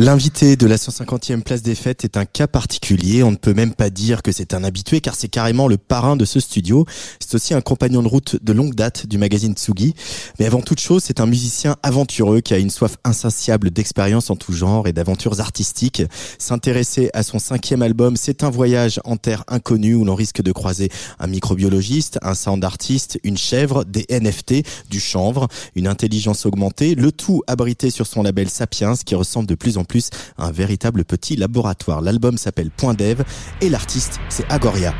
L'invité de la 150e place des fêtes est un cas particulier. On ne peut même pas dire que c'est un habitué car c'est carrément le parrain de ce studio. C'est aussi un compagnon de route de longue date du magazine Tsugi. Mais avant toute chose, c'est un musicien aventureux qui a une soif insatiable d'expérience en tout genre et d'aventures artistiques. S'intéresser à son cinquième album, c'est un voyage en terre inconnue où l'on risque de croiser un microbiologiste, un sound artiste, une chèvre, des NFT, du chanvre, une intelligence augmentée, le tout abrité sur son label Sapiens qui ressemble de plus en plus un véritable petit laboratoire. L'album s'appelle Point Dev et l'artiste c'est Agoria.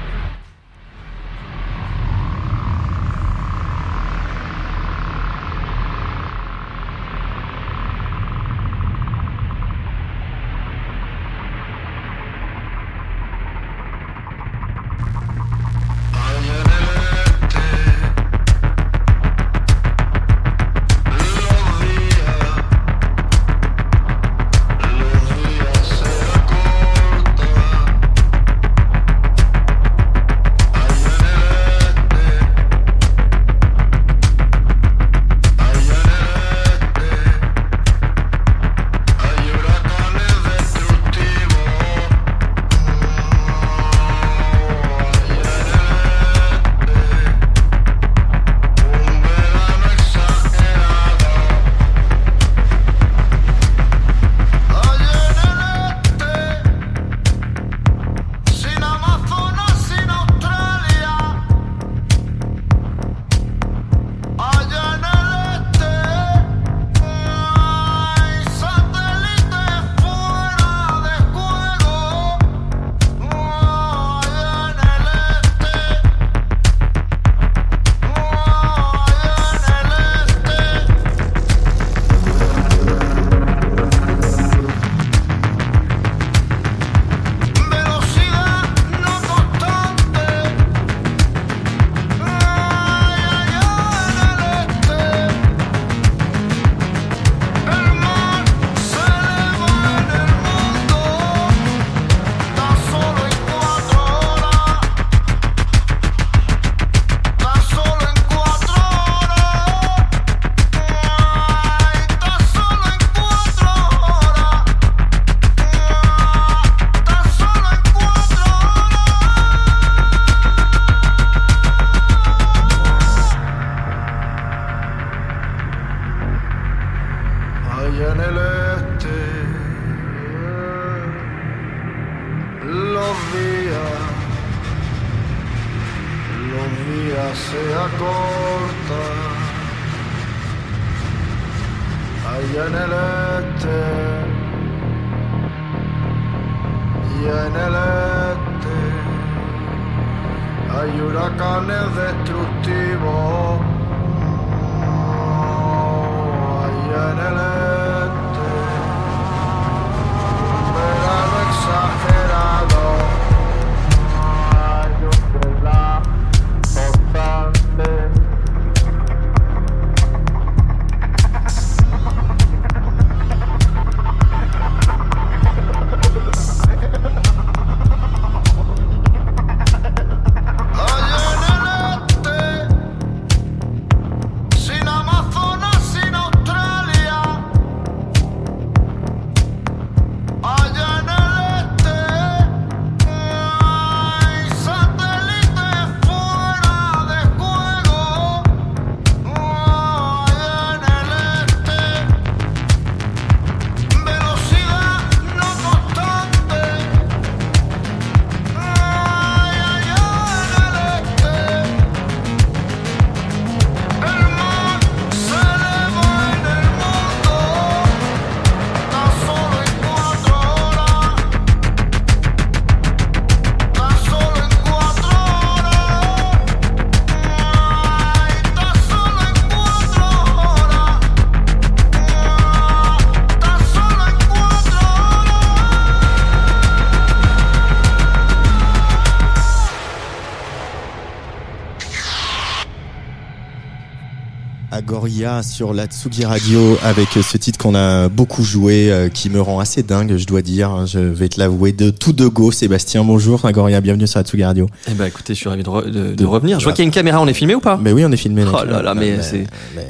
Sur la Tsugi Radio avec ce titre qu'on a beaucoup joué, euh, qui me rend assez dingue, je dois dire. Je vais te l'avouer de tout de go. Sébastien, bonjour. Agoria, bienvenue sur la Tsugi Radio. Eh ben, écoutez, je suis ravi de, re- de- de revenir. Je vois qu'il y a une caméra. On est filmé ou pas? Mais oui, on est filmé. Oh là là, mais c'est-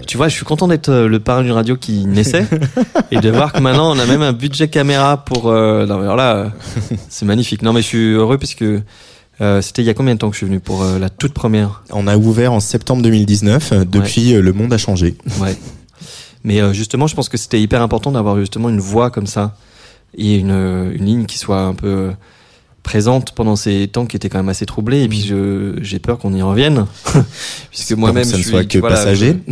Tu vois, je suis content d'être euh, le parrain d'une radio qui naissait et de voir que maintenant on a même un budget caméra pour. euh, non, mais alors là, c'est magnifique. Non, mais je suis heureux parce que euh, c'était il y a combien de temps que je suis venu pour euh, la toute première? On a ouvert en septembre 2019. euh, Depuis, le monde a changé. Ouais. Mais euh, justement, je pense que c'était hyper important d'avoir justement une voix comme ça et une, une ligne qui soit un peu présente pendant ces temps qui étaient quand même assez troublés. Et puis j'ai peur qu'on y revienne, puisque moi-même ça je ne suis soit que voilà, passager.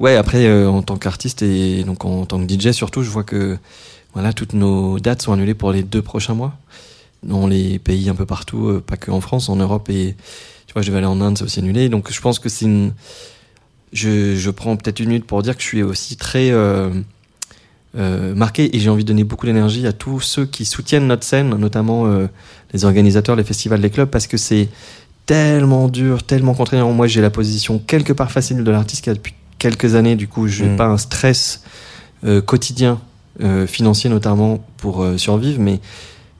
Ouais, après en tant qu'artiste et donc en tant que DJ surtout, je vois que voilà toutes nos dates sont annulées pour les deux prochains mois dans les pays un peu partout, euh, pas que en France, en Europe et tu vois, je vais aller en Inde, c'est aussi annulé. Donc je pense que c'est une je, je prends peut-être une minute pour dire que je suis aussi très euh, euh, marqué et j'ai envie de donner beaucoup d'énergie à tous ceux qui soutiennent notre scène, notamment euh, les organisateurs, les festivals, les clubs, parce que c'est tellement dur, tellement contraignant. Moi, j'ai la position quelque part facile de l'artiste qui a depuis quelques années, du coup, je n'ai Mm. pas un stress quotidien, financier notamment, pour survivre, mais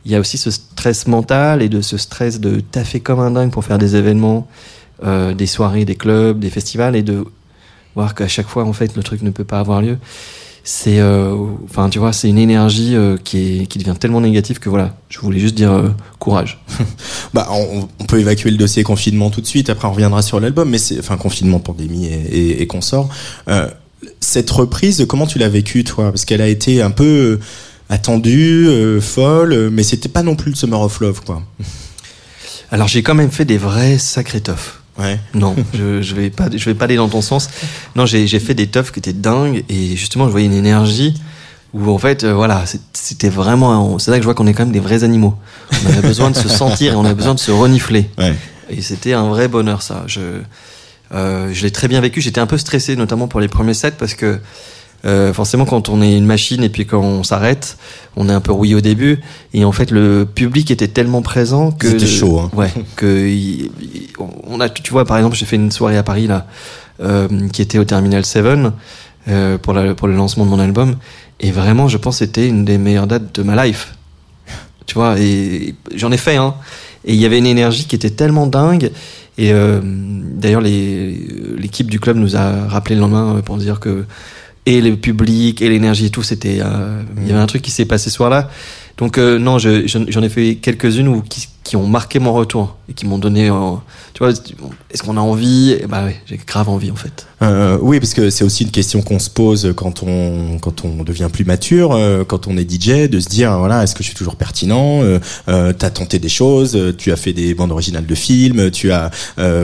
il y a aussi ce stress mental et de ce stress de taffer comme un dingue pour faire des événements, euh, des soirées, des clubs, des festivals, et de voir qu'à chaque fois, en fait, le truc ne peut pas avoir lieu. C'est, euh, enfin, tu vois, c'est une énergie euh, qui, est, qui devient tellement négative que voilà, je voulais juste dire euh, courage. Bah, on, on peut évacuer le dossier confinement tout de suite. Après, on reviendra sur l'album, mais c'est, enfin, confinement, pandémie et, et, et consorts. Euh, cette reprise, comment tu l'as vécue, toi? Parce qu'elle a été un peu attendue, euh, folle, euh, mais c'était pas non plus le Summer of Love, quoi. Alors, j'ai quand même fait des vrais sacrés teufs. Ouais. Non, je, je vais pas, je vais pas aller dans ton sens. Non, j'ai, fait des teufs qui étaient dingues et justement, je voyais une énergie où en fait, euh, voilà, c'était vraiment. C'est là que je vois qu'on est quand même des vrais animaux. On avait besoin de se sentir et on avait besoin de se renifler. Ouais. Et c'était un vrai bonheur, ça. Je, euh, je l'ai très bien vécu. J'étais un peu stressé, notamment pour les premiers sets, parce que euh, forcément, quand on est une machine et puis quand on s'arrête, on est un peu rouillé au début. Et en fait, le public était tellement présent que C'était chaud, hein. Ouais, que il- il- on a, tu vois, par exemple, j'ai fait une soirée à Paris là, euh, qui était au Terminal 7 euh, pour, la- pour le lancement de mon album. Et vraiment, je pense que c'était une des meilleures dates de ma life. Tu vois, et j'en ai fait, hein. Et il y avait une énergie qui était tellement dingue. Et euh, d'ailleurs, l'équipe du club nous a rappelé le lendemain euh, pour dire que et le public et l'énergie et tout, c'était, euh, il y avait un truc qui s'est passé ce soir-là. Donc euh, non, je- j'en j'en ai fait quelques-unes où qui, qui ont marqué mon retour et qui m'ont donné, euh, tu vois, est-ce qu'on a envie? Eh Bah ouais, j'ai grave envie en fait. Euh, oui, parce que c'est aussi une question qu'on se pose quand on quand on devient plus mature, euh, quand on est DJ, de se dire voilà, est-ce que je suis toujours pertinent? Euh, T'as tenté des choses, tu as fait des bandes originales de films, tu as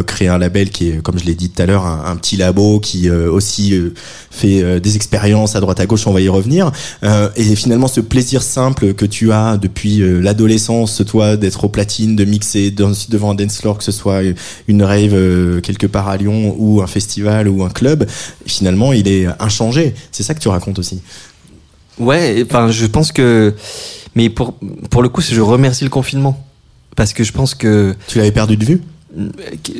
créé un label qui est, comme je l'ai dit tout à l'heure, un, petit labo qui aussi fait des expériences à droite à gauche. On va y revenir. Et finalement, ce plaisir simple que tu as depuis l'adolescence, toi, d'être au platine, de mixer dans- devant un dance floor, que ce soit une rave euh, quelque part à Lyon ou un festival ou un club, finalement, il est inchangé. C'est ça que tu racontes aussi. Ouais, enfin, je pense que, mais pour pour le coup, je remercie le confinement parce que je pense que Tu l'avais perdu de vue?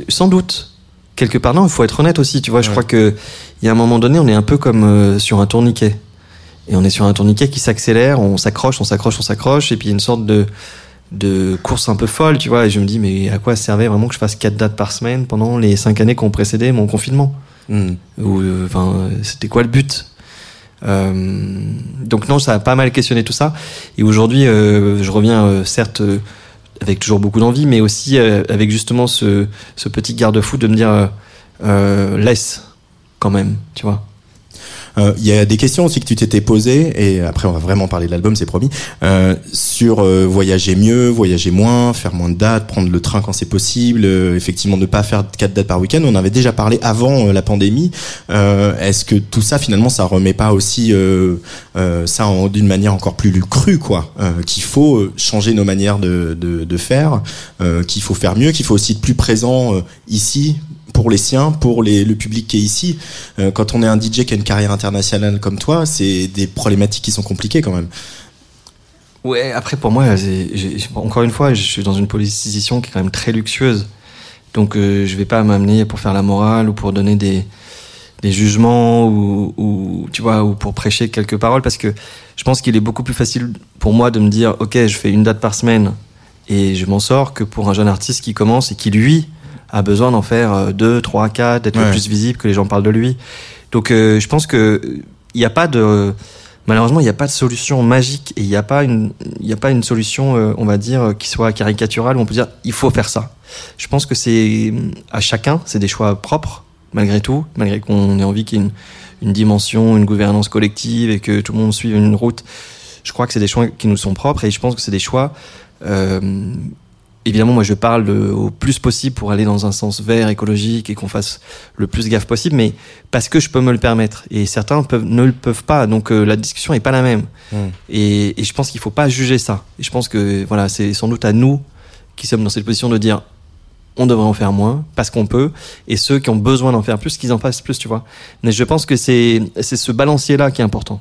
Sans doute quelque part non, il faut être honnête aussi. Tu vois, je crois que il y a un moment donné, on est un peu comme euh, sur un tourniquet et on est sur un tourniquet qui s'accélère, on s'accroche, on s'accroche, on s'accroche, et puis il y a une sorte de de course un peu folle, tu vois. Et je me dis, mais à quoi servait vraiment que je fasse quatre dates par semaine pendant les cinq années qui ont précédé mon confinement Hmm. ou euh, enfin euh, c'était quoi le but Euh, donc non ça a pas mal questionné tout ça et aujourd'hui euh, je reviens certes avec toujours beaucoup d'envie mais aussi avec justement ce, ce petit garde-fou de me dire laisse quand même tu vois Il y a des questions aussi que tu t'étais posées, et après on va vraiment parler de l'album, c'est promis, euh, sur euh, voyager mieux, voyager moins, faire moins de dates, prendre le train quand c'est possible, euh, effectivement ne pas faire quatre dates par week-end. On avait déjà parlé avant euh, la pandémie. Euh, Est-ce que tout ça finalement ça remet pas aussi euh, euh, ça d'une manière encore plus crue, quoi euh, Qu'il faut euh, changer nos manières de, de, de faire, euh, qu'il faut faire mieux, qu'il faut aussi être plus présent euh, ici pour les siens, pour le public qui est ici. Euh, quand on est un DJ qui a une carrière internationale comme toi, c'est des problématiques qui sont compliquées quand même. ouais après pour moi encore une fois je suis dans une position qui est quand même très luxueuse donc euh, je vais pas m'amener pour faire la morale ou pour donner des jugements ou, tu vois ou pour prêcher quelques paroles parce que je pense qu'il est beaucoup plus facile pour moi de me dire ok je fais une date par semaine et je m'en sors que pour un jeune artiste qui commence et qui lui a besoin d'en faire euh, deux trois quatre d'être le plus visible que les gens parlent de lui donc euh, je pense que il n'y a pas de malheureusement il n'y a pas de solution magique et il n'y a pas une il y a pas une solution euh, on va dire qui soit caricaturale où on peut dire il faut faire ça je pense que c'est à chacun c'est des choix propres malgré tout, malgré qu'on ait envie qu'il y ait une, une, dimension, une gouvernance collective et que tout le monde suive une route. Je crois que c'est des choix qui nous sont propres et je pense que c'est des choix. Euh, évidemment, moi, je parle au plus possible pour aller dans un sens vert, écologique et qu'on fasse le plus gaffe possible, mais parce que je peux me le permettre. Et certains peuvent, ne le peuvent pas, donc euh, la discussion est pas la même. Mmh. Et, et, je pense qu'il faut pas juger ça. Et je pense que voilà, c'est sans doute à nous qui sommes dans cette position de dire on devrait en faire moins parce qu'on peut, et ceux qui ont besoin d'en faire plus, qu'ils en fassent plus, tu vois. Mais je pense que c'est c'est ce balancier là qui est important.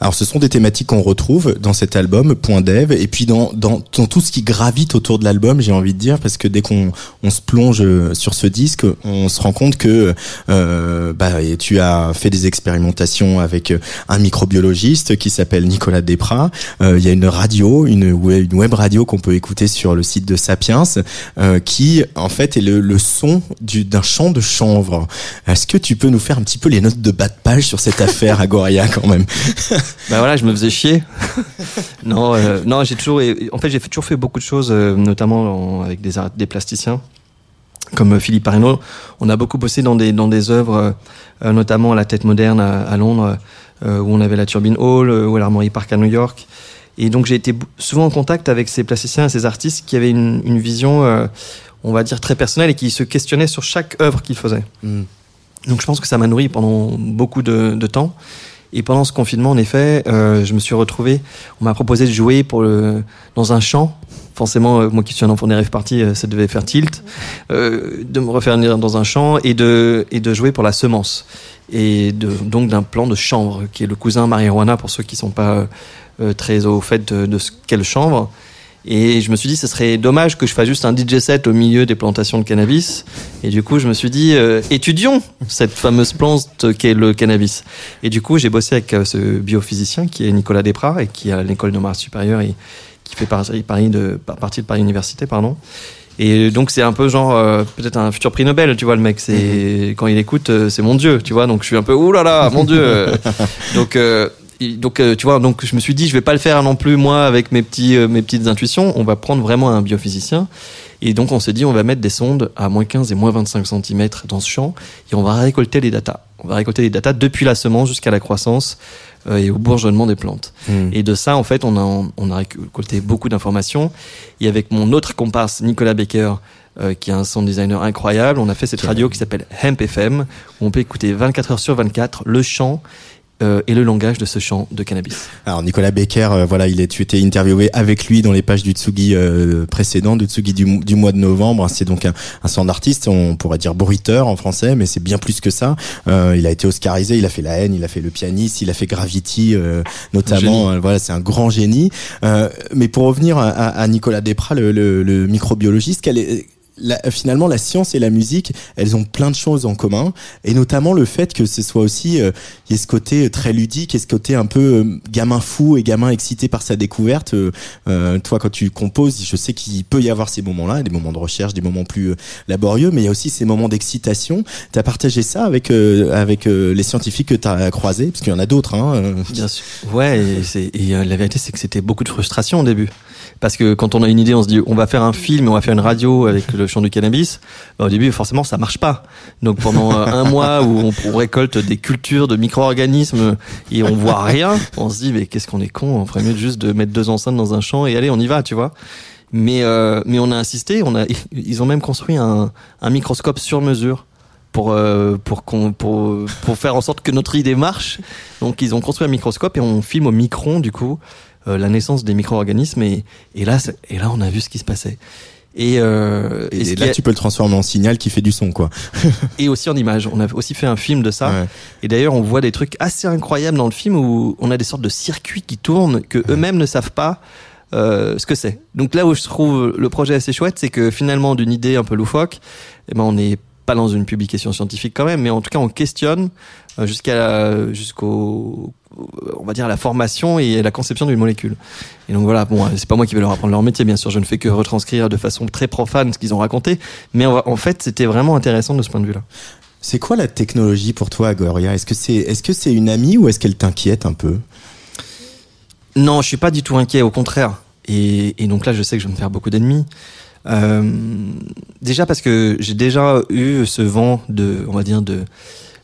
Alors ce sont des thématiques qu'on retrouve dans cet album Point Dev et puis dans, dans, dans tout ce qui gravite autour de l'album, j'ai envie de dire, parce que dès qu'on on se plonge sur ce disque, on se rend compte que euh, bah, tu as fait des expérimentations avec un microbiologiste qui s'appelle Nicolas Desprats. Euh, il y a une radio, une web, une web radio qu'on peut écouter sur le site de Sapiens, euh, qui en fait est le, le son d'un champ de chanvre. Est-ce que tu peux nous faire un petit peu les notes de bas de page sur cette affaire Agoria quand même? bah voilà, je me faisais chier. non, euh, non, j'ai toujours, en fait, j'ai toujours fait beaucoup de choses, euh, notamment avec des, des plasticiens comme euh, Philippe Arnaud. On a beaucoup bossé dans des dans des œuvres, notamment à la Tête Moderne à, Londres, où on avait la Turbine Hall, ou à l'Armory Park à New York. Et donc j'ai été souvent en contact avec ces plasticiens et ces artistes qui avaient une, une vision, on va dire, très personnelle et qui se questionnaient sur chaque œuvre qu'ils faisaient. Mm. Donc je pense que ça m'a nourri pendant beaucoup de, de temps. Et pendant ce confinement, en effet, euh, je me suis retrouvé. On m'a proposé de jouer pour le, dans un champ. Forcément, euh, moi qui suis un enfant des rêves partis, euh, ça devait faire tilt. Euh, de me refaire dans un champ et de, et de jouer pour la semence. Et de, donc d'un plan de chanvre, qui est le cousin marijuana pour ceux qui sont pas très au fait de, de ce qu'est le chanvre. Et je me suis dit, ce serait dommage que je fasse juste un DJ set au milieu des plantations de cannabis. Et du coup, je me suis dit, euh, étudions cette fameuse plante qu'est le cannabis. Et du coup, j'ai bossé avec euh, ce biophysicien qui est Nicolas Desprats et qui est à l'école de Mars supérieure et qui fait partie, Paris de, partie de Paris Université, pardon. Et donc c'est un peu genre euh, peut-être un futur prix Nobel, tu vois le mec. C'est mm-hmm. quand il écoute, c'est mon dieu, tu vois. Donc je suis un peu ouh là là, mon dieu. donc donc euh, tu vois donc je me suis dit je vais pas le faire non plus moi avec mes petits euh, mes petites intuitions. On va prendre vraiment un biophysicien. Et donc on s'est dit on va mettre des sondes à moins 15 et moins 25 cm dans ce champ et on va récolter les datas. On va récolter les datas depuis la semence jusqu'à la croissance euh, et au bourgeonnement des plantes. Hmm. et de ça en fait on a on a récolté beaucoup d'informations. Et avec mon autre comparse Nicolas Baker qui est un sound designer incroyable. On a fait cette radio qui s'appelle Hemp FM, où on peut écouter 24 heures sur 24 le chant euh, et le langage de ce chant de cannabis. Alors Nicolas Becker, euh, voilà, il est, tu étais interviewé avec lui dans les pages du Tsugi euh, précédent, du Tsugi du, du, mois de novembre. C'est donc un, un son d'artiste, on pourrait dire bruiteur en français, mais c'est bien plus que ça. Euh, il a été oscarisé, il a fait La haine, il a fait Le pianiste, il a fait Gravity, notamment. voilà, c'est un grand génie. mais pour revenir à, à Nicolas Desprats, le, le, le microbiologiste, quel est finalement, la science et la musique, elles ont plein de choses en commun, et notamment le fait que ce soit aussi, euh, il y ait ce côté euh, très ludique, et ce côté un peu euh, gamin fou et gamin excité par sa découverte. Euh, toi, quand tu composes, je sais qu'il peut y avoir ces moments-là, des moments de recherche, des moments plus laborieux, mais il y a aussi ces moments d'excitation. Tu as partagé ça avec avec les scientifiques que tu as croisés, parce qu'il y en a d'autres. Hein, Bien sûr. Ouais, et, et la vérité, c'est que c'était beaucoup de frustration au début. Parce que quand on a une idée, on se dit on va faire un film, on va faire une radio avec le chant du cannabis. Bah, au début, forcément, ça marche pas. Donc pendant euh, un mois où on, récolte des cultures de micro-organismes et on voit rien, on se dit mais qu'est-ce qu'on est con. On ferait mieux juste de mettre deux enceintes dans un champ et allez, on y va, tu vois. Mais euh, mais on a insisté. On a ils ont même construit un, microscope sur mesure pour euh, pour, qu'on, pour pour faire en sorte que notre idée marche. Donc ils ont construit un microscope et on filme au micron du coup la naissance des micro-organismes et, et et là on a vu ce qui se passait. Et, euh, et, là, tu peux le transformer en signal qui fait du son, quoi. et aussi en image. On a aussi fait un film de ça. Et d'ailleurs, on voit des trucs assez incroyables dans le film où on a des sortes de circuits qui tournent que eux-mêmes ne savent pas euh, ce que c'est. Donc là où je trouve le projet assez chouette, c'est que finalement, d'une idée un peu loufoque, eh ben, on est pas dans une publication scientifique quand même, mais en tout cas on questionne euh, jusqu'à jusqu'au on va dire la formation et la conception d'une molécule. Et donc voilà, bon, c'est pas moi qui vais leur apprendre leur métier, bien sûr, je ne fais que retranscrire de façon très profane ce qu'ils ont raconté, mais en fait, c'était vraiment intéressant de ce point de vue-là. C'est quoi la technologie pour toi, Gloria? Est-ce que c'est est-ce que c'est une amie ou est-ce qu'elle t'inquiète un peu? Non, je suis pas du tout inquiet, au contraire. Et, et, donc là, je sais que je vais me faire beaucoup d'ennemis. Euh, déjà parce que j'ai déjà eu ce vent de, on va dire, de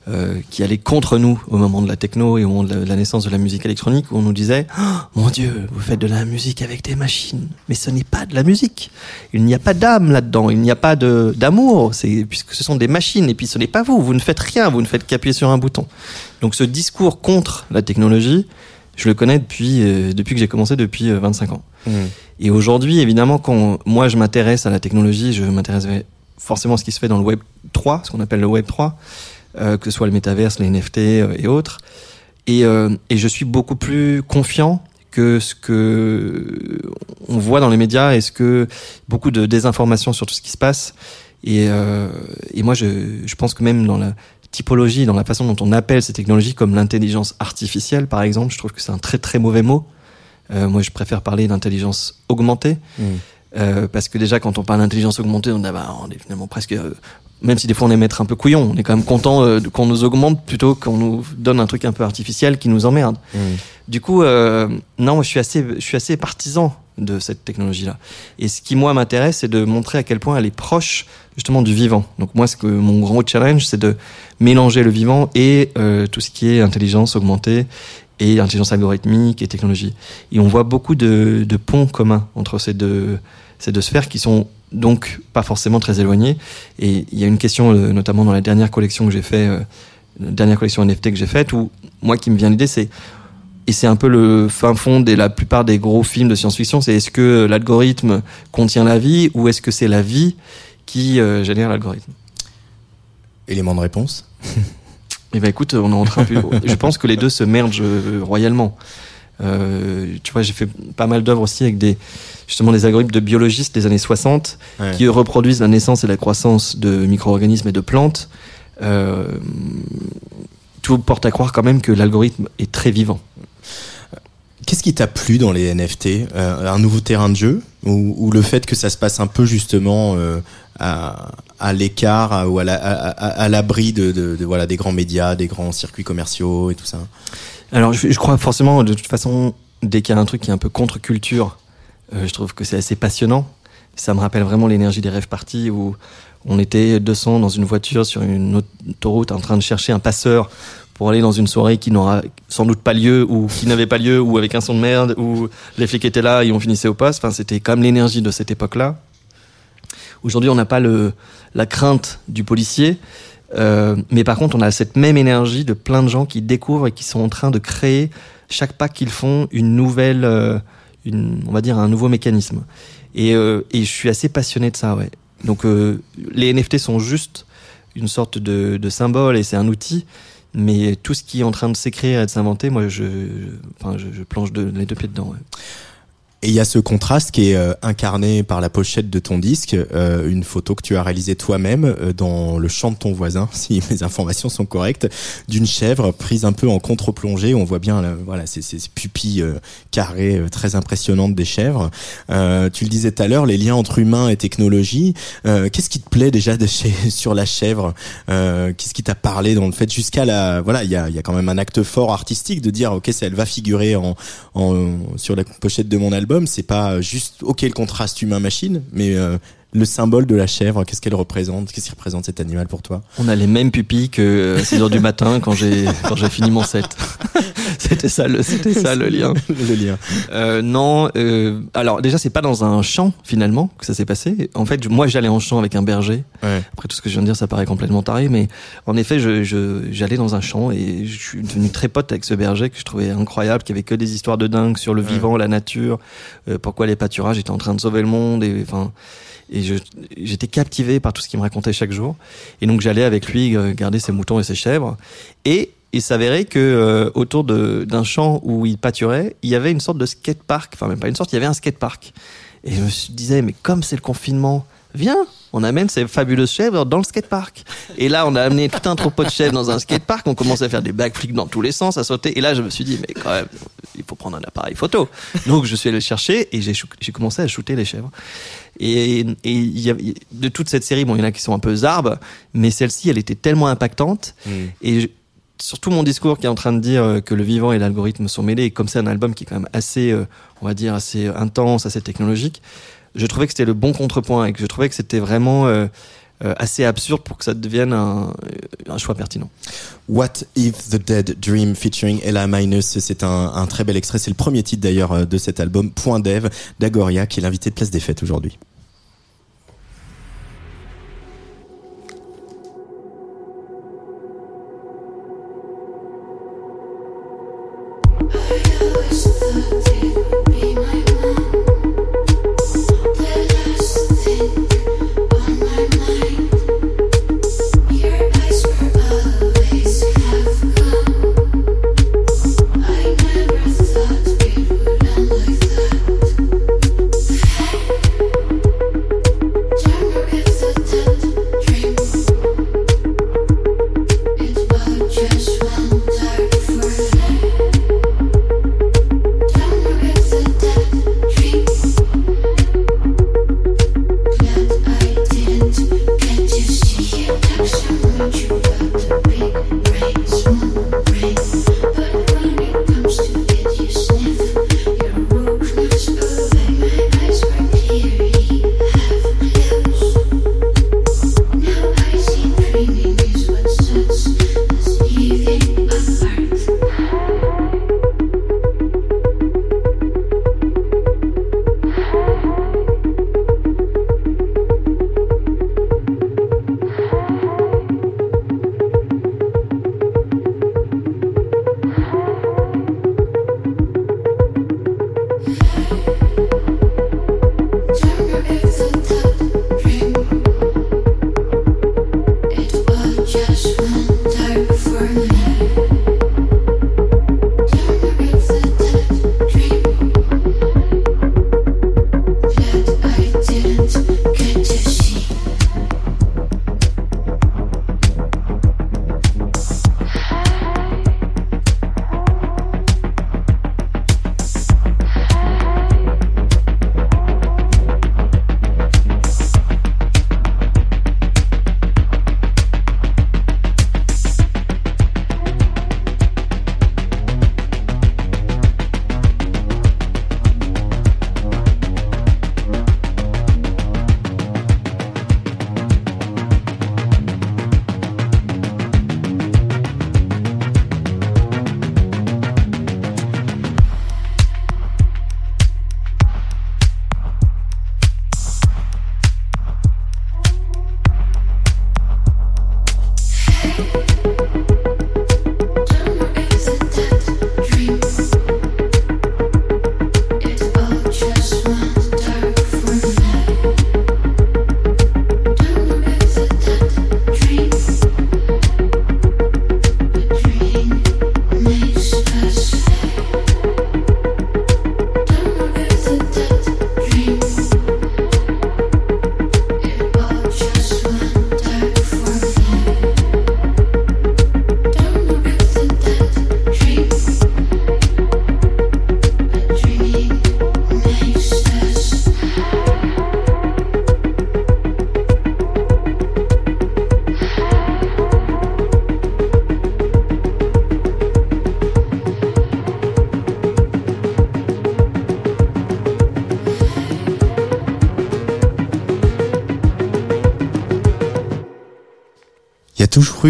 euh, qui allait contre nous au moment de la techno et au moment de la, naissance de la musique électronique, où on nous disait oh, Mon Dieu, vous faites de la musique avec des machines, mais ce n'est pas de la musique. Il n'y a pas d'âme là-dedans, il n'y a pas d'amour, puisque ce sont des machines, et puis ce n'est pas vous, vous ne faites rien, vous ne faites qu'appuyer sur un bouton. Donc ce discours contre la technologie, je le connais depuis, euh, depuis que j'ai commencé, depuis 25 euh, ans. Mmh. Et aujourd'hui, évidemment, quand moi je m'intéresse à la technologie, je m'intéresse forcément à ce qui se fait dans le Web 3, ce qu'on appelle le Web 3. Euh, que ce soit le métaverse, les NFT et autres. Et, et je suis beaucoup plus confiant que ce que on voit dans les médias et ce que beaucoup de désinformation sur tout ce qui se passe. Et, et moi, je, je pense que même dans la typologie, dans la façon dont on appelle ces technologies, comme l'intelligence artificielle, par exemple, je trouve que c'est un très très mauvais mot. Euh, moi, je préfère parler d'intelligence augmentée. Mmh. Euh, parce que déjà, quand on parle d'intelligence augmentée, on, a, bah, on est finalement presque même si des fois on est mettre un peu couillon, on est quand même content euh, qu'on nous augmente plutôt qu'on nous donne un truc un peu artificiel qui nous emmerde. Mmh. Du coup, euh, non, je suis assez, je suis assez partisan de cette technologie-là. Et ce qui moi m'intéresse, c'est de montrer à quel point elle est proche justement du vivant. Donc moi, ce que mon gros challenge, c'est de mélanger le vivant et euh, tout ce qui est intelligence augmentée et intelligence algorithmique et technologie. Et on voit beaucoup de, ponts communs entre ces deux, ces deux sphères qui sont donc pas forcément très éloigné. Et il y a une question, euh, notamment dans la dernière collection que j'ai fait, euh, la dernière collection NFT que j'ai faite, où moi qui me vient l'idée, c'est et c'est un peu le fin fond de la plupart des gros films de science-fiction, c'est est-ce que l'algorithme contient la vie ou est-ce que c'est la vie qui euh, génère l'algorithme? Élément de réponse Eh ben écoute, on est en train. je pense que les deux se mergent royalement. Euh, tu vois, j'ai fait pas mal d'œuvres aussi avec des justement des algorithmes de biologistes des années 60 qui reproduisent la naissance et la croissance de micro-organismes et de plantes. Euh, tout porte à croire quand même que l'algorithme est très vivant. Qu'est-ce qui t'a plu dans les NFT euh, Un nouveau terrain de jeu ou, le fait que ça se passe un peu justement euh, à, l'écart ou à l'abri de, voilà, des grands médias, des grands circuits commerciaux et tout ça? Alors, je, je, crois forcément, de toute façon, dès qu'il y a un truc qui est un peu contre-culture, euh, je trouve que c'est assez passionnant. Ça me rappelle vraiment l'énergie des rêves partis où on était 200 dans une voiture sur une autoroute en train de chercher un passeur pour aller dans une soirée qui n'aura sans doute pas lieu ou qui n'avait pas lieu ou avec un son de merde ou les flics étaient là et on finissait au poste. Enfin, c'était même l'énergie de cette époque-là. Aujourd'hui, on n'a pas le, la crainte du policier, euh, mais par contre, on a cette même énergie de plein de gens qui découvrent et qui sont en train de créer chaque pas qu'ils font une nouvelle, euh, on va dire un nouveau mécanisme. Et, euh, et je suis assez passionné de ça, ouais. Donc les NFT sont juste une sorte de symbole et c'est un outil, mais tout ce qui est en train de s'écrire et de s'inventer, moi, je, enfin, je, plonge les deux pieds dedans. Et il y a ce contraste qui est euh, incarné par la pochette de ton disque, euh, une photo que tu as réalisée toi-même euh, dans le champ de ton voisin, si mes informations sont correctes, d'une chèvre prise un peu en contre-plongée. On voit bien voilà ces, ces pupilles carrées très impressionnantes des chèvres. tu le disais tout à l'heure, les liens entre humains et technologie. Qu'est-ce qui te plaît déjà de chez, sur la chèvre? Qu'est-ce qui t'a parlé dans le fait jusqu'à la voilà il y a, y a quand même un acte fort artistique de dire ok ça elle va figurer en, en sur la pochette de mon album c'est pas juste ok le contraste humain-machine, mais euh, le symbole de la chèvre, qu'est-ce qu'elle représente Qu'est-ce qui représente cet animal pour toi? On a les mêmes pupilles que 6 euh, heures du matin quand j'ai quand j'ai fini mon set. c'était ça le c'était ça le lien. le lien. Euh, non, euh, alors déjà c'est pas dans un champ finalement que ça s'est passé. En fait, moi j'allais en champ avec un berger. Après tout ce que je viens de dire, ça paraît complètement taré, mais en effet, je j'allais dans un champ et je suis devenu très pote avec ce berger que je trouvais incroyable, qui avait que des histoires de dingue sur le vivant, la nature, euh, pourquoi les pâturages étaient en train de sauver le monde et enfin et j'étais captivé par tout ce qu'il me racontait chaque jour. Et donc j'allais avec lui euh, garder ses moutons et ses chèvres. Et il s'avérait que euh, autour d'un champ où il pâturait, il y avait une sorte de skatepark. Enfin même pas une sorte, il y avait un skatepark. Et je me disais mais comme c'est le confinement, viens, on amène ces fabuleuses chèvres dans le skatepark. Et là, on a amené tout un troupeau de chèvres dans un skatepark. On commençait à faire des backflips dans tous les sens, à sauter. Et là, je me suis dit, mais quand même, il faut prendre un appareil photo. Donc, je suis allé le chercher et j'ai commencé à shooter les chèvres. Et, et y a, de toute cette série, bon, il y en a qui sont un peu zarbes, mais celle-ci, elle était tellement impactante. Et je- surtout mon discours qui est en train de dire euh, que le vivant et l'algorithme sont mêlés, et comme c'est un album qui est quand même assez, euh, on va dire, assez intense, assez technologique, je trouvais que c'était le bon contrepoint et que je trouvais que c'était vraiment euh, euh, assez absurde pour que ça devienne un, choix pertinent. What If the Dead Dream featuring Ella Minus, c'est un, un très bel extrait, c'est le premier titre d'ailleurs euh, de cet album, Point Dev, d'Agoria, qui est l'invité de Place des Fêtes aujourd'hui.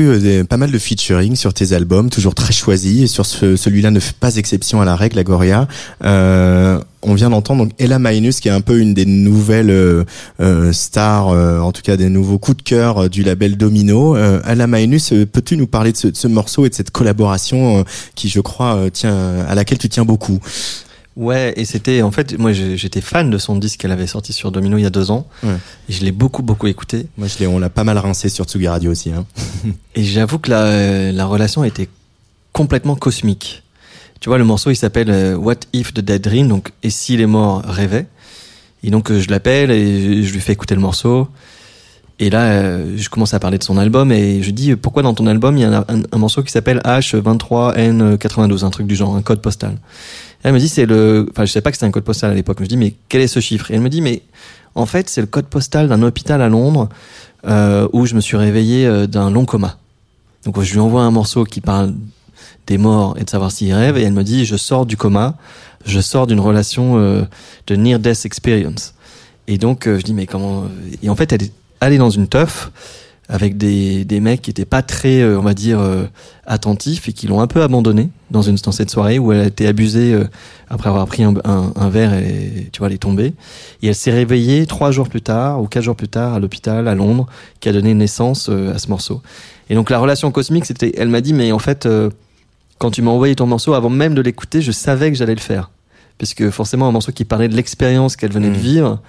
Euh, pas mal de featuring sur tes albums, toujours très choisis. Et sur ce- celui-là ne fait pas exception à la règle, Agoria. Euh, on vient d'entendre donc Ella Minus, qui est un peu une des nouvelles euh, euh, stars, euh, en tout cas des nouveaux coups de cœur euh, du label Domino. Ella Minus, peux-tu nous parler de ce, de ce morceau et de cette collaboration qui, je crois, tient à laquelle tu tiens beaucoup? Ouais, et c'était en fait, moi j'étais fan de son disque qu'elle avait sorti sur Domino il y a deux ans. Ouais. Et je l'ai beaucoup beaucoup écouté. Moi, je l'ai, on l'a pas mal rincé sur Tsugi Radio aussi. Hein. Et j'avoue que la, la relation était complètement cosmique. Tu vois, le morceau il s'appelle euh, What If the Dead Dream, donc et si les morts rêvaient. Et donc euh, je l'appelle et je, lui fais écouter le morceau. Et là, euh, je commence à parler de son album et je dis pourquoi dans ton album il y a un, un- un morceau qui s'appelle H23N92, un truc du genre, un code postal. Elle me dit c'est le, enfin je savais pas que c'était un code postal à l'époque. Je dis mais quel est ce chiffre? Et elle me dit mais en fait c'est le code postal d'un hôpital à Londres euh, où je me suis réveillé euh, d'un long coma. Donc je lui envoie un morceau qui parle des morts et de savoir s'ils rêvent et elle me dit je sors du coma, je sors d'une relation euh, de near death experience. Et donc euh, je dis mais comment et en fait elle est allée dans une teuf avec des, des mecs qui étaient pas très euh, on va dire euh, attentifs et qui l'ont un peu abandonnée dans une dans cette soirée où elle a été abusée euh, après avoir pris un, un, un verre et tu vois elle est tombée. Et elle s'est réveillée trois jours plus tard ou quatre jours plus tard à l'hôpital à Londres qui a donné naissance à ce morceau. Et donc la relation cosmique c'était elle m'a dit mais en fait quand tu m'as envoyé ton morceau avant même de l'écouter je savais que j'allais le faire. Puisque forcément un morceau qui parlait de l'expérience qu'elle venait de Mm. vivre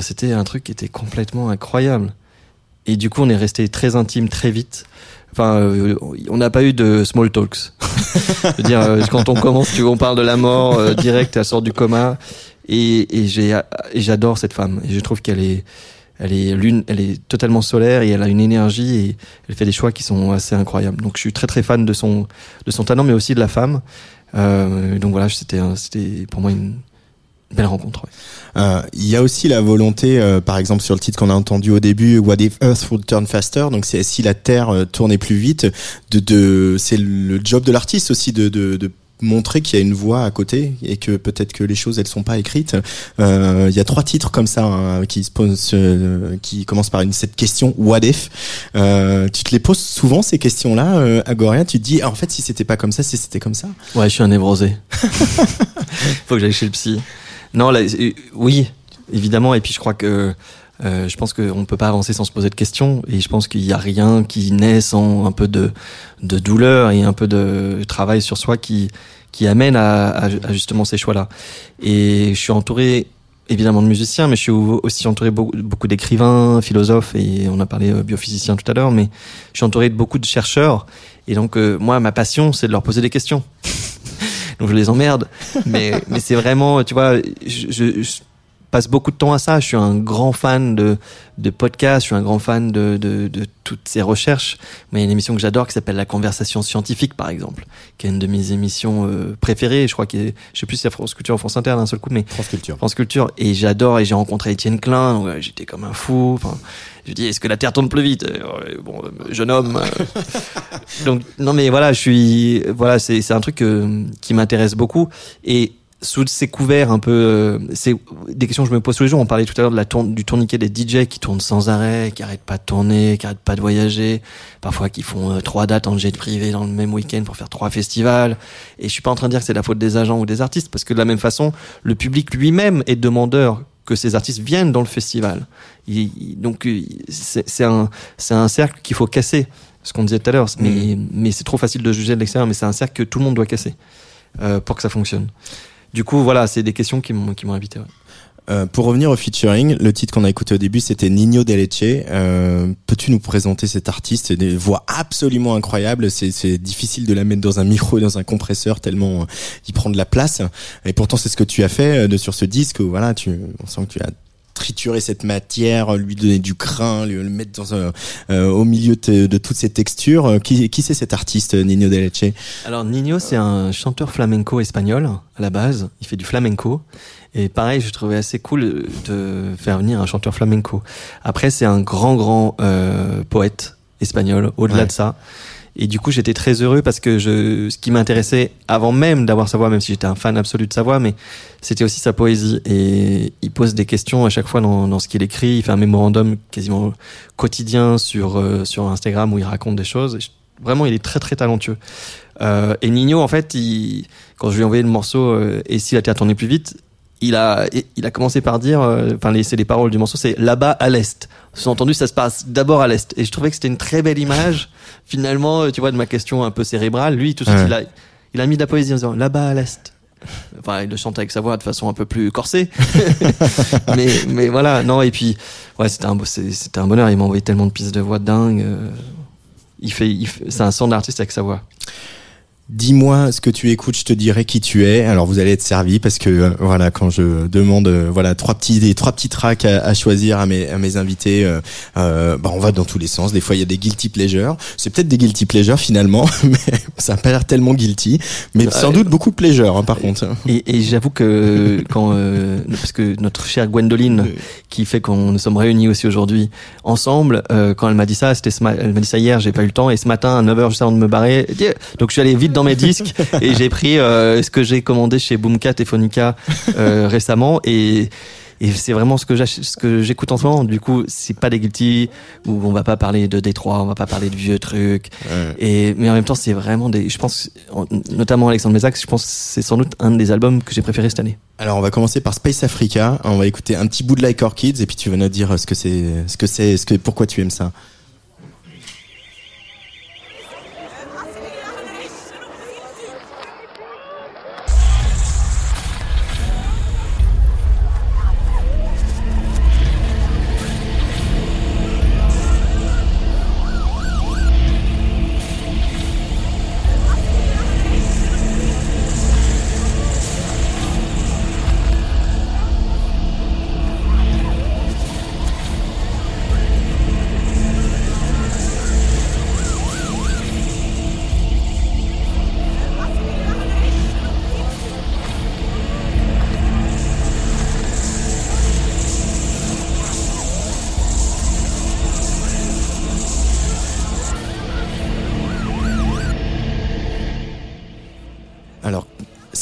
c'était un truc qui était complètement incroyable et du coup on est resté très intime très vite Enfin, euh, on n'a pas eu de small talks. Je veux dire, euh, quand on commence, tu vois, on parle de la mort euh, direct, elle sort du coma, et, et j'adore cette femme. Et je trouve qu'elle est, elle est l'une, elle est totalement solaire et elle a une énergie et elle fait des choix qui sont assez incroyables. Donc, je suis très très fan de son, de son talent, mais aussi de la femme. Euh, donc voilà, c'était, c'était pour moi une belle rencontre. ouais. Euh, Il y a aussi la volonté, euh, par exemple sur le titre qu'on a entendu au début, What if Earth would turn faster, donc c'est si la Terre euh, tournait plus vite, de, de c'est le job de l'artiste aussi de, de, de montrer qu'il y a une voix à côté et que peut-être que les choses elles sont pas écrites. Euh, Il y a trois titres comme ça hein, qui se posent, euh, qui commencent par une cette question What if? Euh, tu te les poses souvent ces questions-là, euh, Agoria? Tu te dis ah, en fait si c'était pas comme ça, si c'était comme ça. Ouais, je suis un névrosé. Faut que j'aille chez le psy. Non, là, euh, oui, évidemment. Et puis je crois que euh, je pense qu'on ne peut pas avancer sans se poser de questions. Et je pense qu'il n'y a rien qui naît sans un peu de, de douleur et un peu de travail sur soi qui, qui amène à, à- à justement ces choix-là. Et je suis entouré évidemment de musiciens, mais je suis aussi entouré beaucoup, d'écrivains, philosophes, et on a parlé euh, biophysiciens tout à l'heure, mais je suis entouré de beaucoup de chercheurs. Et donc, euh, moi, ma passion, c'est de leur poser des questions. Donc, je les emmerde. Mais, mais c'est vraiment, tu vois, je, je- je passe beaucoup de temps à ça. Je suis un grand fan de, de podcasts, je suis un grand fan de, de, de toutes ces recherches. Mais il y a une émission que j'adore qui s'appelle La Conversation Scientifique, par exemple, qui est une de mes émissions euh, préférées. Je crois qu'il est, je sais plus si c'est France Culture ou France Inter d'un seul coup, mais France Culture. France Culture et j'adore et j'ai rencontré Étienne Klein donc, euh, j'étais comme un fou enfin je dis est-ce que la terre tourne plus vite? Euh, bon jeune homme donc non mais voilà je suis voilà c'est c'est un truc qui m'intéresse beaucoup et sous ces couverts un peu euh, c'est des questions que je me pose tous les jours on parlait tout à l'heure de la tourne, du tourniquet des DJ qui tournent sans arrêt qui arrêtent pas de tourner qui arrêtent pas de voyager parfois qui font euh, trois dates en jet privé dans le même week-end pour faire trois festivals et je suis pas en train de dire que c'est la faute des agents ou des artistes parce que de la même façon le public lui-même est demandeur que ces artistes viennent dans le festival. Il- donc euh, c'est un, c'est un cercle qu'il faut casser, ce qu'on disait tout à l'heure. Mais, mais c'est trop facile de juger de l'extérieur, mais c'est un cercle que tout le monde doit casser euh, pour que ça fonctionne. Du coup, voilà, c'est des questions qui m'ont qui m'ont invité. ouais. Euh, pour revenir au featuring, le titre qu'on a écouté au début, c'était Nino De Leche. Euh, Peux-tu nous présenter cet artiste? C'est des voix absolument incroyables. C'est c'est difficile de la mettre dans un micro dans un compresseur tellement euh, il prend de la place. Et pourtant, c'est ce que tu as fait euh, de, sur ce disque. Où, voilà, tu, on sent que tu as triturer cette matière, lui donner du grain, lui, le mettre dans un, euh, au milieu de, de toutes ces textures. Euh, Qui, qui c'est cet artiste, Nino De Leche Alors Nino, c'est un chanteur flamenco espagnol à la base. Il fait du flamenco. Et pareil, je trouvais assez cool de faire venir un chanteur flamenco. Après, c'est un grand, grand euh, poète espagnol. Au-delà Ouais. de ça. Et du coup, j'étais très heureux parce que je, ce qui m'intéressait avant même d'avoir sa voix, même si j'étais un fan absolu de sa voix, mais c'était aussi sa poésie. Et il pose des questions à chaque fois dans, ce qu'il écrit. Il fait un mémorandum quasiment quotidien sur, euh, sur Instagram où il raconte des choses. Vraiment, il est très, très talentueux. Euh, et Nino, en fait, quand je lui ai envoyé le morceau euh, Et si la Terre tournait plus vite, il a, il a commencé par dire, euh, enfin, les- c'est les paroles du morceau, c'est là-bas à l'est. Sous-entendu, ça se passe d'abord à l'est. Et je trouvais que c'était une très belle image, finalement, euh, tu vois, de ma question un peu cérébrale. Lui, tout de suite, Ouais. il, a, il a mis de la poésie en disant là-bas à l'est. Enfin, il le chante avec sa voix de façon un peu plus corsée. mais, mais voilà, non, et puis, ouais, c'était un, c'était un bonheur. Il m'a envoyé tellement de pistes de voix dingues. euh, il fait, il fait- c'est un son d'artiste avec sa voix. Dis-moi ce que tu écoutes, je te dirai qui tu es. Alors vous allez être servi parce que euh, voilà, quand je demande euh, voilà trois petits des trois petits tracks à, à choisir à mes à mes invités, euh, euh, bah on va dans tous les sens. Des fois il y a des guilty pleasures. C'est peut-être des guilty pleasures finalement, mais ça a pas l'air tellement guilty. Mais sans doute beaucoup de pleasure hein, par contre. Et, et j'avoue que quand euh, parce que notre chère Gwendoline qui fait qu'on nous sommes réunis aussi aujourd'hui ensemble quand elle m'a dit ça c'était elle m'a dit ça hier j'ai pas eu le temps et ce matin à 9h juste avant de me barrer donc je suis allé vite dans mes disques et j'ai pris euh, ce que j'ai commandé chez Boomcat et Phonica euh, récemment et et c'est vraiment ce que j'ach- ce que j'écoute en ce moment. Du coup, c'est pas des guilty où on va pas parler de Détroit, on va pas parler de vieux trucs. Et mais en même temps, c'est vraiment des. Je pense, en- notamment Alexandre Mézac, je pense c'est sans doute un des albums que j'ai préféré cette année. Alors on va commencer par Space Africa. On va écouter un petit bout de Like Our Kids et puis tu vas nous dire ce que c'est, ce que c'est, ce que pourquoi tu aimes ça.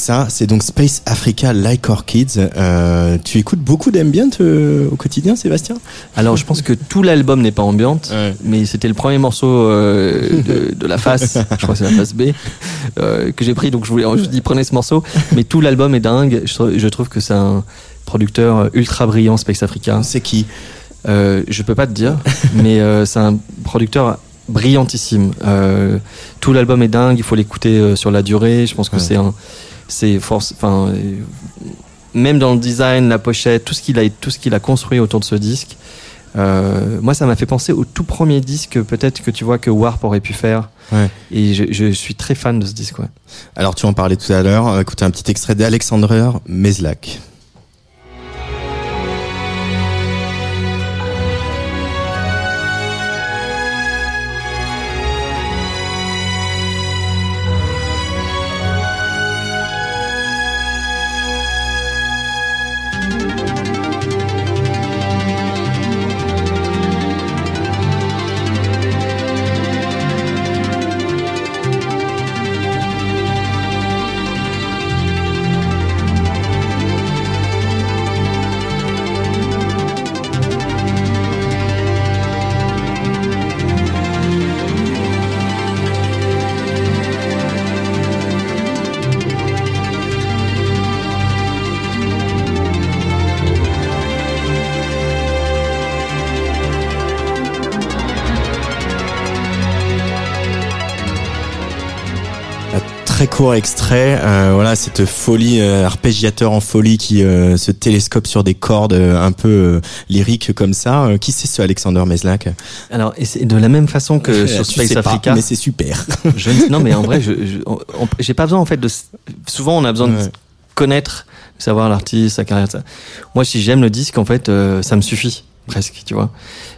Ça, c'est donc Space Africa Like Our Kids. Euh, tu écoutes beaucoup d'ambient euh, au quotidien, Sébastien? Alors, je pense que tout l'album n'est pas Ouais. mais c'était le premier morceau euh, de, de la face, je crois que c'est la face B, que j'ai pris. Donc, je voulais, je dis prenez ce morceau, mais tout l'album est dingue. Je, trouve- je trouve que c'est un producteur ultra brillant, Space Africa. C'est qui? Euh, je peux pas te dire, mais euh, c'est un producteur brillantissime. Euh, tout l'album est dingue, il faut l'écouter sur la durée. Je pense que Ouais. c'est un, c'est force, enfin, euh, même dans le design, la pochette, tout ce qu'il a, tout ce qu'il a construit autour de ce disque. Euh, moi, ça m'a fait penser au tout premier disque, peut-être que tu vois que Warp aurait pu faire. Ouais. Et je, je suis très fan de ce disque. Ouais. Alors tu en parlais tout à l'heure. On va écouter un petit extrait d'Alexander Meslak. Court extrait, euh, voilà cette folie euh, arpégiateur en folie qui euh, se télescope sur des cordes un peu lyriques comme ça. Qui c'est ce Alexander Meslak? Alors, et c'est de la même façon que sur Tu Space pas, Africa. mais c'est super. Je ne- non, mais en vrai, je, j'ai pas besoin en fait de. Souvent, on a besoin Ouais. de connaître, savoir l'artiste, sa carrière. Ça. Moi, si j'aime le disque, en fait, ça me suffit presque, tu vois.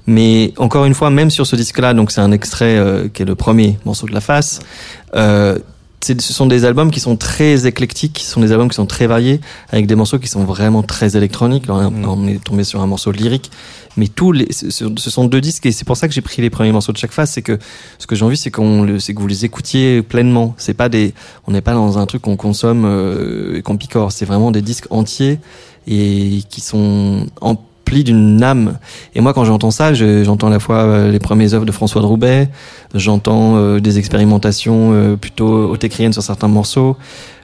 Mais encore une fois, même sur ce disque-là, donc c'est un extrait euh, qui est le premier morceau de la face. Euh, ce sont des albums qui sont très éclectiques, qui sont des albums qui sont très variés, avec des morceaux qui sont vraiment très électroniques. Là, Mm. on est tombé sur un morceau lyrique, mais tous les, ce, ce- ce sont deux disques et c'est pour ça que j'ai pris les premiers morceaux de chaque phase. C'est que ce que j'ai envie, c'est qu'on, c'est que vous les écoutiez pleinement. C'est pas des, on n'est pas dans un truc qu'on consomme euh, et qu'on picore. C'est vraiment des disques entiers et qui sont d'une âme. Et moi, quand j'entends ça, je- j'entends à la fois euh, les premières œuvres de François de Roubaix, j'entends euh, des expérimentations euh, plutôt autécriennes sur certains morceaux.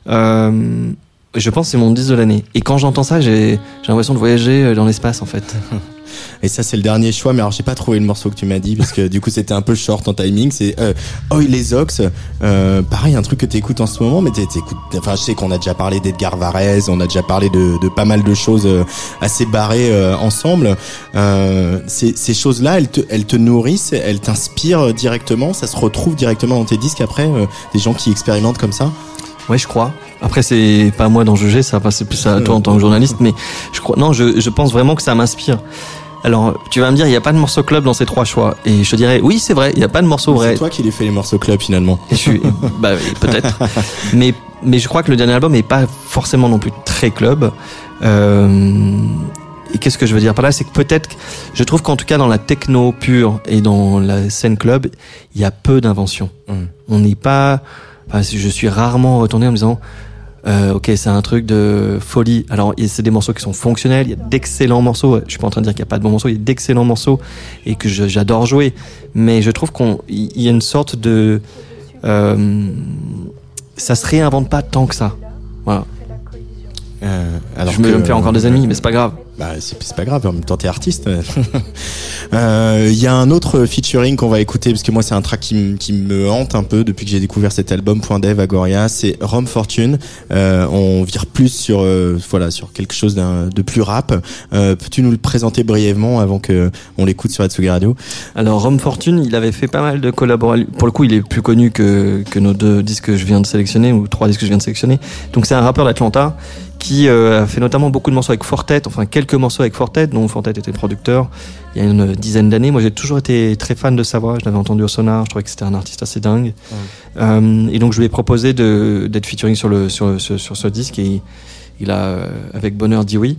Euh, je pense que c'est mon disque de l'année. Et quand j'entends ça, j'ai l'impression de voyager dans l'espace, en fait. Et ça, c'est le dernier choix. Mais alors, j'ai pas trouvé le morceau que tu m'as dit parce que du coup, c'était un peu short en timing. C'est euh, les Ox. Euh, pareil, un truc que t'écoutes en ce moment, mais t'é- t'écoutes. Enfin, je sais qu'on a déjà parlé d'Edgar Varese, on a déjà parlé de, pas mal de choses euh, assez barrées euh, ensemble. Ces, ces choses-là, elles te, elles te nourrissent, elles t'inspirent directement. Ça se retrouve directement dans tes disques après. des gens qui expérimentent comme ça? Ouais, je crois. Après, c'est pas à moi d'en juger, ça, c'est plus à toi en tant que journaliste, mais je crois, non, je, je pense vraiment que ça m'inspire. Alors, tu vas me dire, il n'y a pas de morceau club dans ces trois choix. Et je te dirais, oui, c'est vrai, il n'y a pas de morceau vrai. C'est toi qui les fait les morceaux club finalement. Et je suis, bah oui, peut-être. mais, mais je crois que le dernier album est pas forcément non plus très club. Euh, et qu'est-ce que je veux dire par là, c'est que peut-être, je trouve qu'en tout cas dans la techno pure et dans la scène club, il y a peu d'inventions. Mm. On n'est pas, enfin, je suis rarement retourné en me disant, euh, ok, c'est un truc de folie. Alors, c'est des morceaux qui sont fonctionnels. Il y a d'excellents morceaux. Je suis pas en train de dire qu'il n'y a pas de bons morceaux. Il y a d'excellents morceaux et que je- j'adore jouer. Mais je trouve qu'on, il y a une sorte de, euh, ça se réinvente pas tant que ça. Voilà. Euh, alors je me, que- me fais encore des ennemis, mais c'est pas grave. Bah, c'est pas grave, en même temps t'es artiste. Euh, Il y a un autre featuring qu'on va écouter parce que moi c'est un track qui, qui me hante un peu depuis que j'ai découvert cet album Point Dev Agoria. C'est Rome Fortune. Euh, on vire plus sur euh, voilà sur quelque chose de plus rap. Euh, Peux-tu nous le présenter brièvement avant que on l'écoute sur Atsugi Radio? Alors, Rome Fortune, il avait fait pas mal de collaborations. Pour le coup, il est plus connu que, que nos deux disques que je viens de sélectionner, ou trois disques que je viens de sélectionner. Donc, c'est un rappeur d'Atlanta qui euh, a fait notamment beaucoup de morceaux avec Fortet, enfin quelques morceaux avec Fortet, dont Fortet était producteur il y a une dizaine d'années. Moi, j'ai toujours été très fan de sa voix. Je l'avais entendu au sonar. Je trouvais que c'était un artiste assez dingue. Euh, et donc, je lui ai proposé d'être featuring sur, le, sur, sur, sur ce disque et il a, euh, avec bonheur, dit oui.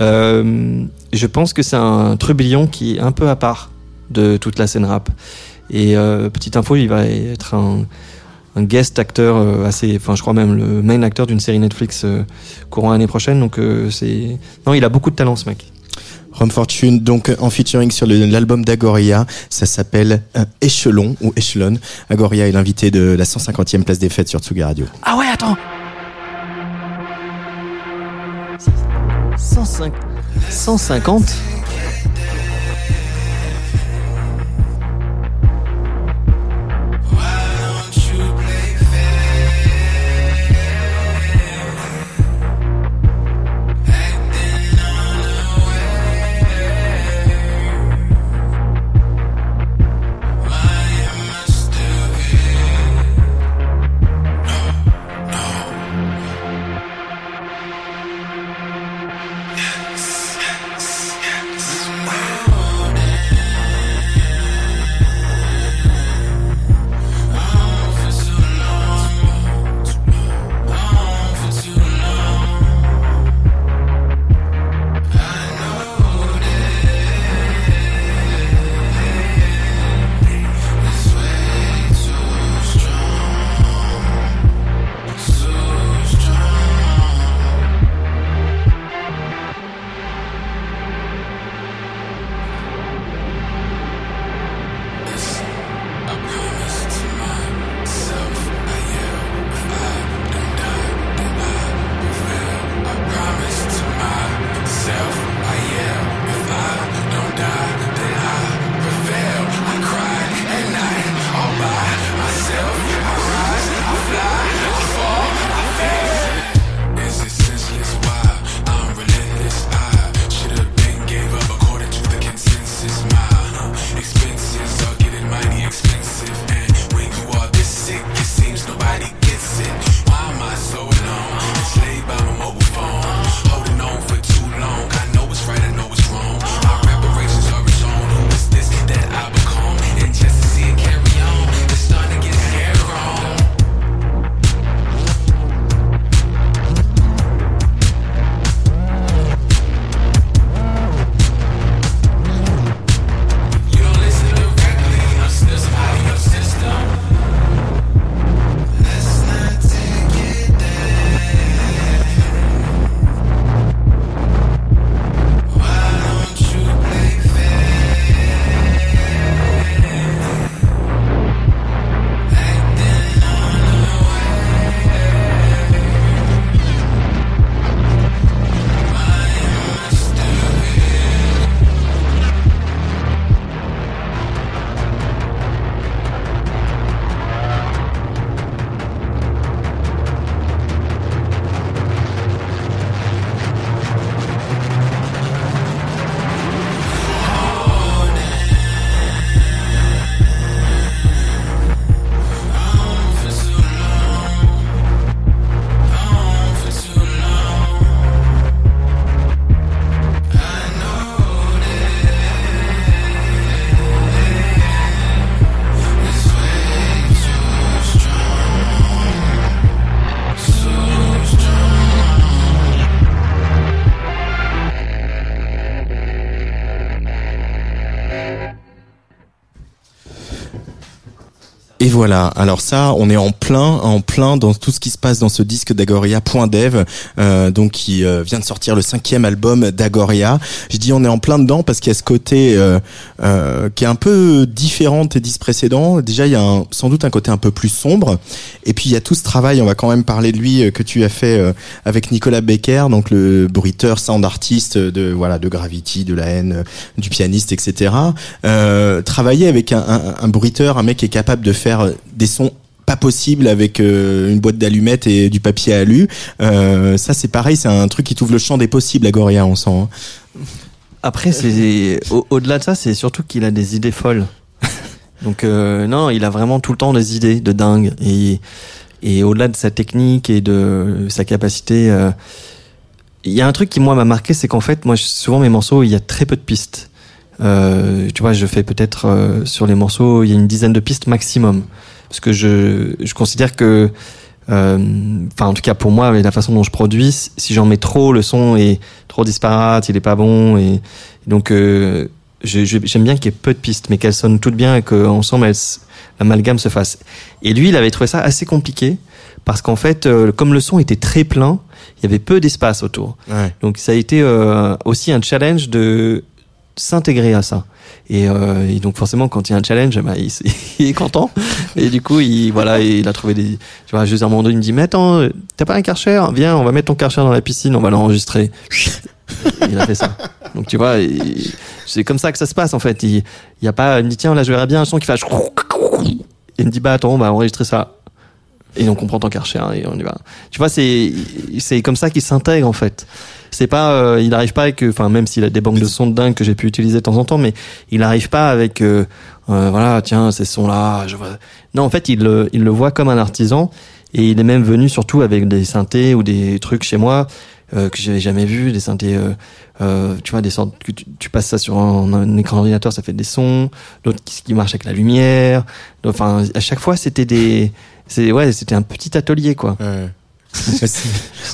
Euh, je pense que c'est un trublion qui est un peu à part de toute la scène rap. Et euh, petite info, il va être un, un guest acteur euh, assez, enfin je crois même le main acteur d'une série Netflix euh, courant l'année prochaine. Donc euh, c'est, non, il a beaucoup de talent ce mec. Rome Fortune, donc en featuring sur l'album d'Agoria, ça s'appelle Échelon ou Échelon. Agoria est l'invité de la 150e place des fêtes sur Tsugi Radio. Ah ouais, attends. 105, 150. Voilà. Alors ça, on est en plein, en plein dans tout ce qui se passe dans ce disque d'Agoria Point Dev, euh, donc qui euh, vient de sortir le cinquième album d'Agoria. Je dis on est en plein dedans parce qu'il y a ce côté euh, euh, qui est un peu différent des disques précédents. Déjà, il y a un- sans doute un côté un peu plus sombre. Et puis il y a tout ce travail. On va quand même parler de lui euh, que tu as fait avec Nicolas Becker, donc le bruiteur, sound artiste de voilà de Gravity, de la haine, du pianiste, etc. Travailler avec un, un, un bruiteur, un mec qui est capable de faire des sons pas possibles avec euh, une boîte d'allumettes et du papier à alu. Euh, ça c'est pareil, c'est un truc qui t'ouvre le champ des possibles, Agoria, on sent. hein. Après, c'est au- au-delà de ça, c'est surtout qu'il a des idées folles. Donc euh, non, il a vraiment tout le temps des idées de dingue. Et, et au-delà de sa technique et de sa capacité, il y a un truc qui moi m'a marqué, c'est qu'en fait, moi, souvent mes morceaux, il y a très peu de pistes. Euh, tu vois, je fais peut-être euh, sur les morceaux, il y a une dizaine de pistes maximum, parce que je, je considère que, euh, enfin en tout cas pour moi, avec la façon dont je produis, si j'en mets trop, le son est trop disparate, il est pas bon, et, donc euh, j'aime bien qu'il y ait peu de pistes, mais qu'elles sonnent toutes bien et qu'ensemble l'amalgame se fasse. Et lui, il avait trouvé ça assez compliqué parce qu'en fait, euh, comme le son était très plein, il y avait peu d'espace autour. Ouais. Donc ça a été euh, aussi un challenge de s'intégrer à ça. Et, euh, et donc forcément, quand il y a un challenge, bah, il, il est content. Et du coup, il voilà, il a trouvé des. Tu vois, juste à un moment donné, il me dit mais attends, t'as pas un karcher? Viens, on va mettre ton karcher dans la piscine, on va l'enregistrer. Il a fait ça. Donc tu vois, c'est comme ça que ça se passe en fait. Il, il y a pas, il me dit tiens là, je verrais bien un son qui fasse. Il me dit bah attends, on va enregistrer ça. Et on prend ton karcher hein, et on y va. Tu vois, c'est c'est comme ça qu'il s'intègre en fait. C'est pas, euh, il n'arrive pas avec, enfin même s'il a des banques de sons de dingue que j'ai pu utiliser de temps en temps, mais il n'arrive pas avec, euh, euh, voilà, tiens ces sons là. Je vois. Non, en fait, il le, il le voit comme un artisan et il est même venu surtout avec des synthés ou des trucs chez moi euh, que j'avais jamais vu, des synthés, euh, euh, tu vois, des sortes que tu, tu passes ça sur un, écran d'ordinateur, ça fait des sons, d'autres qui, qui marchent avec la lumière. Enfin, à chaque fois, c'était des, c'est ouais, c'était un petit atelier quoi. Ouais.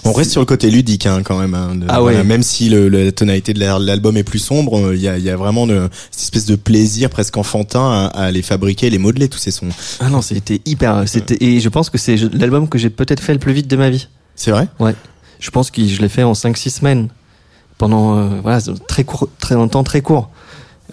On reste sur le côté ludique hein, quand même. hein, de- Ah ouais. Même si le, la tonalité de la- l'album est plus sombre, euh, il y a, il y a vraiment de, cette espèce de plaisir presque enfantin à, à les fabriquer, les modeler tous ces sons. Ah non, c'était hyper, c'était et je pense que c'est l'album que j'ai peut-être fait le plus vite de ma vie. C'est vrai? Je pense que je l'ai fait en 5-6 semaines. Pendant, euh, voilà, très court, très longtemps, très court.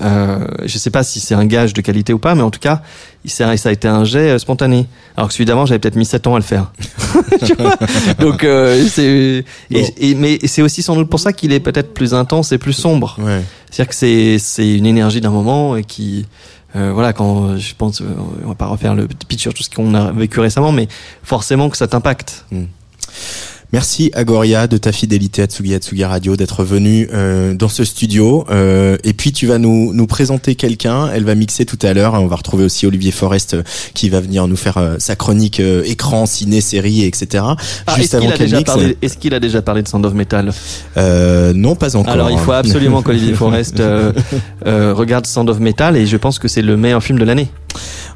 Euh, je sais pas si c'est un gage de qualité ou pas, mais en tout cas, ça a été un jet euh, spontané. Alors que celui d'avant, j'avais peut-être mis 7 ans à le faire. Tu vois Donc, euh, c'est, Bon. mais c'est aussi sans doute pour ça qu'il est peut-être plus intense et plus sombre. Ouais. C'est-à-dire que c'est, c'est une énergie d'un moment et qui, euh, voilà, quand je pense, euh, on va pas refaire le pitch sur tout ce qu'on a vécu récemment, mais forcément que ça t'impacte. Merci Agoria de ta fidélité à Tsugi Atsugi Radio d'être venu euh, dans ce studio. Euh, et puis tu vas nous nous présenter quelqu'un. Elle va mixer tout à l'heure. On va retrouver aussi Olivier Forest euh, qui va venir nous faire euh, sa chronique euh, écran ciné série etc Ah, juste est-ce qu'il avant a qu'elle déjà mixe. parlé, est-ce qu'il a déjà parlé de Sound of Metal? Euh, non pas encore. Alors il faut absolument qu'Olivier Forest regarde Sound of Metal et je pense que c'est le meilleur film de l'année.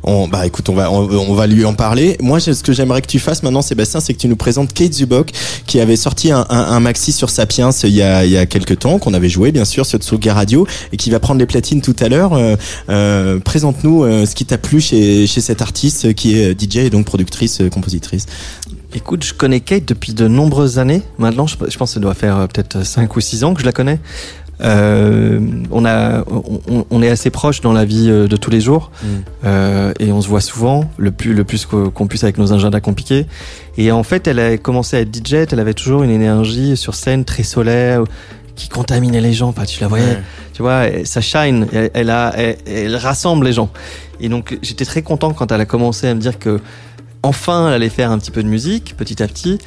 On, bah écoute, on va on, on va lui en parler. Moi, ce que j'aimerais que tu fasses maintenant, Sébastien, c'est que tu nous présentes Kate Zubok, qui avait sorti un, un, un maxi sur Sapiens il y a il y a quelques temps, qu'on avait joué bien sûr sur Tsuga Radio, et qui va prendre les platines tout à l'heure. Euh, euh, Présente-nous euh, ce qui t'a plu chez chez cette artiste qui est DJ et donc productrice, euh, compositrice. Écoute, je connais Kate depuis de nombreuses années. Maintenant, je, je pense que ça doit faire euh, peut-être 5 ou 6 ans que je la connais. Euh, on, a, on, on est assez proches dans la vie euh, de tous les jours Mm. euh, et on se voit souvent, le plus, le plus qu'o- qu'on puisse avec nos agendas compliqués. Et en fait, elle a commencé à être DJ, elle avait toujours une énergie sur scène très solaire qui contaminait les gens. Enfin, tu la voyais, tu vois, ça shine, elle, elle a, elle, elle rassemble les gens. Et donc, j'étais très content quand elle a commencé à me dire que enfin, elle allait faire un petit peu de musique, petit à petit.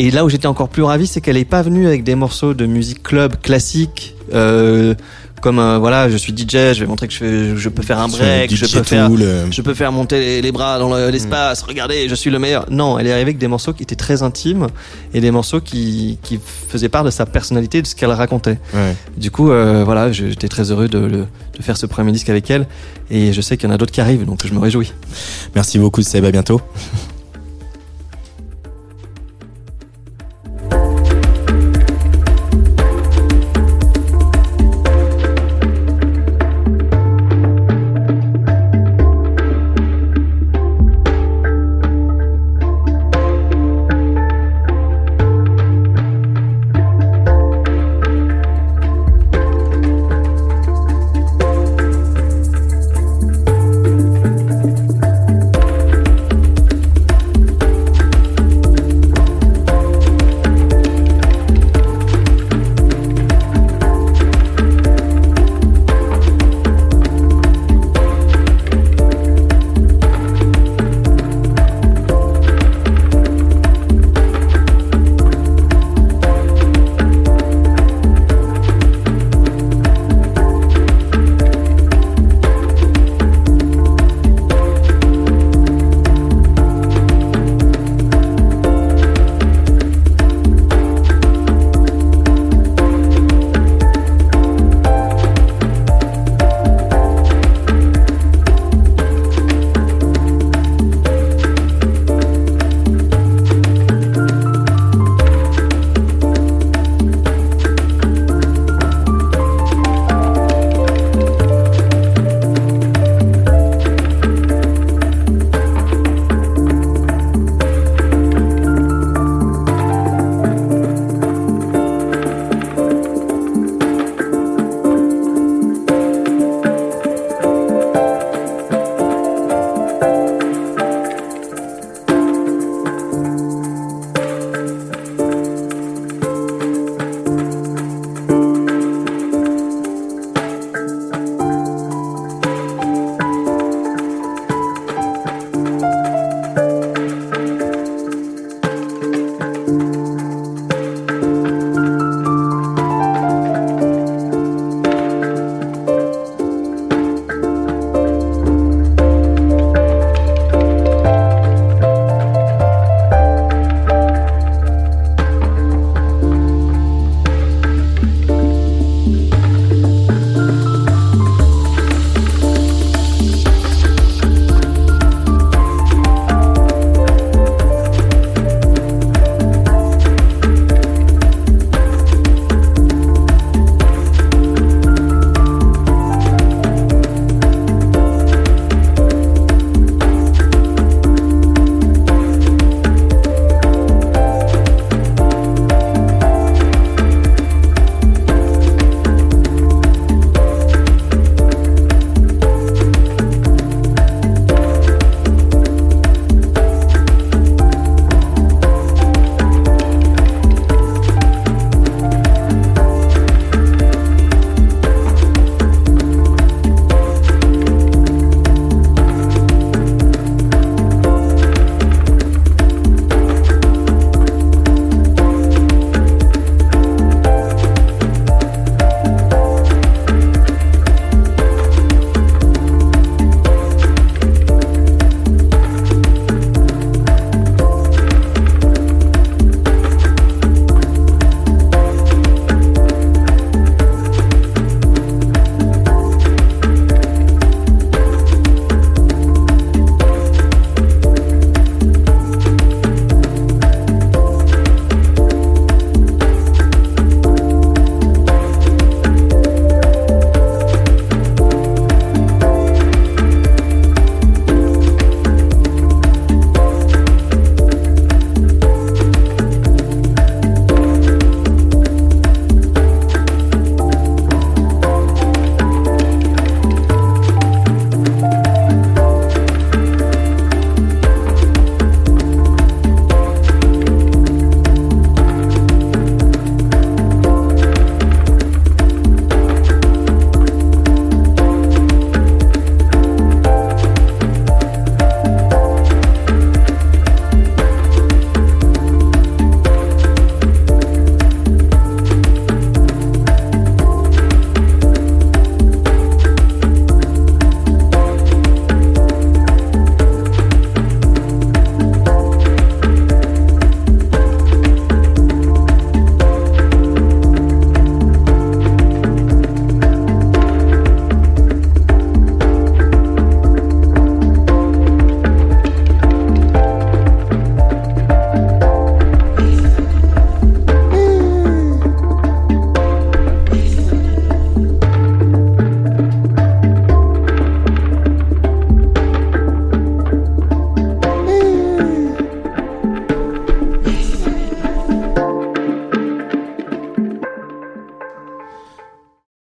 Et là où j'étais encore plus ravi, c'est qu'elle est pas venue avec des morceaux de musique club classique, euh, comme euh, voilà, je suis DJ, je vais montrer que je, fais- je peux faire un break, je peux faire, je peux faire monter les, les bras dans le- l'espace, regardez, je suis le meilleur. Non, elle est arrivée avec des morceaux qui étaient très intimes et des morceaux qui, qui faisaient part de sa personnalité, de ce qu'elle racontait. ouais. Du coup, euh, voilà, j'étais très heureux de, de faire ce premier disque avec elle et je sais qu'il y en a d'autres qui arrivent, donc je me réjouis. Merci beaucoup, Seb. À bientôt.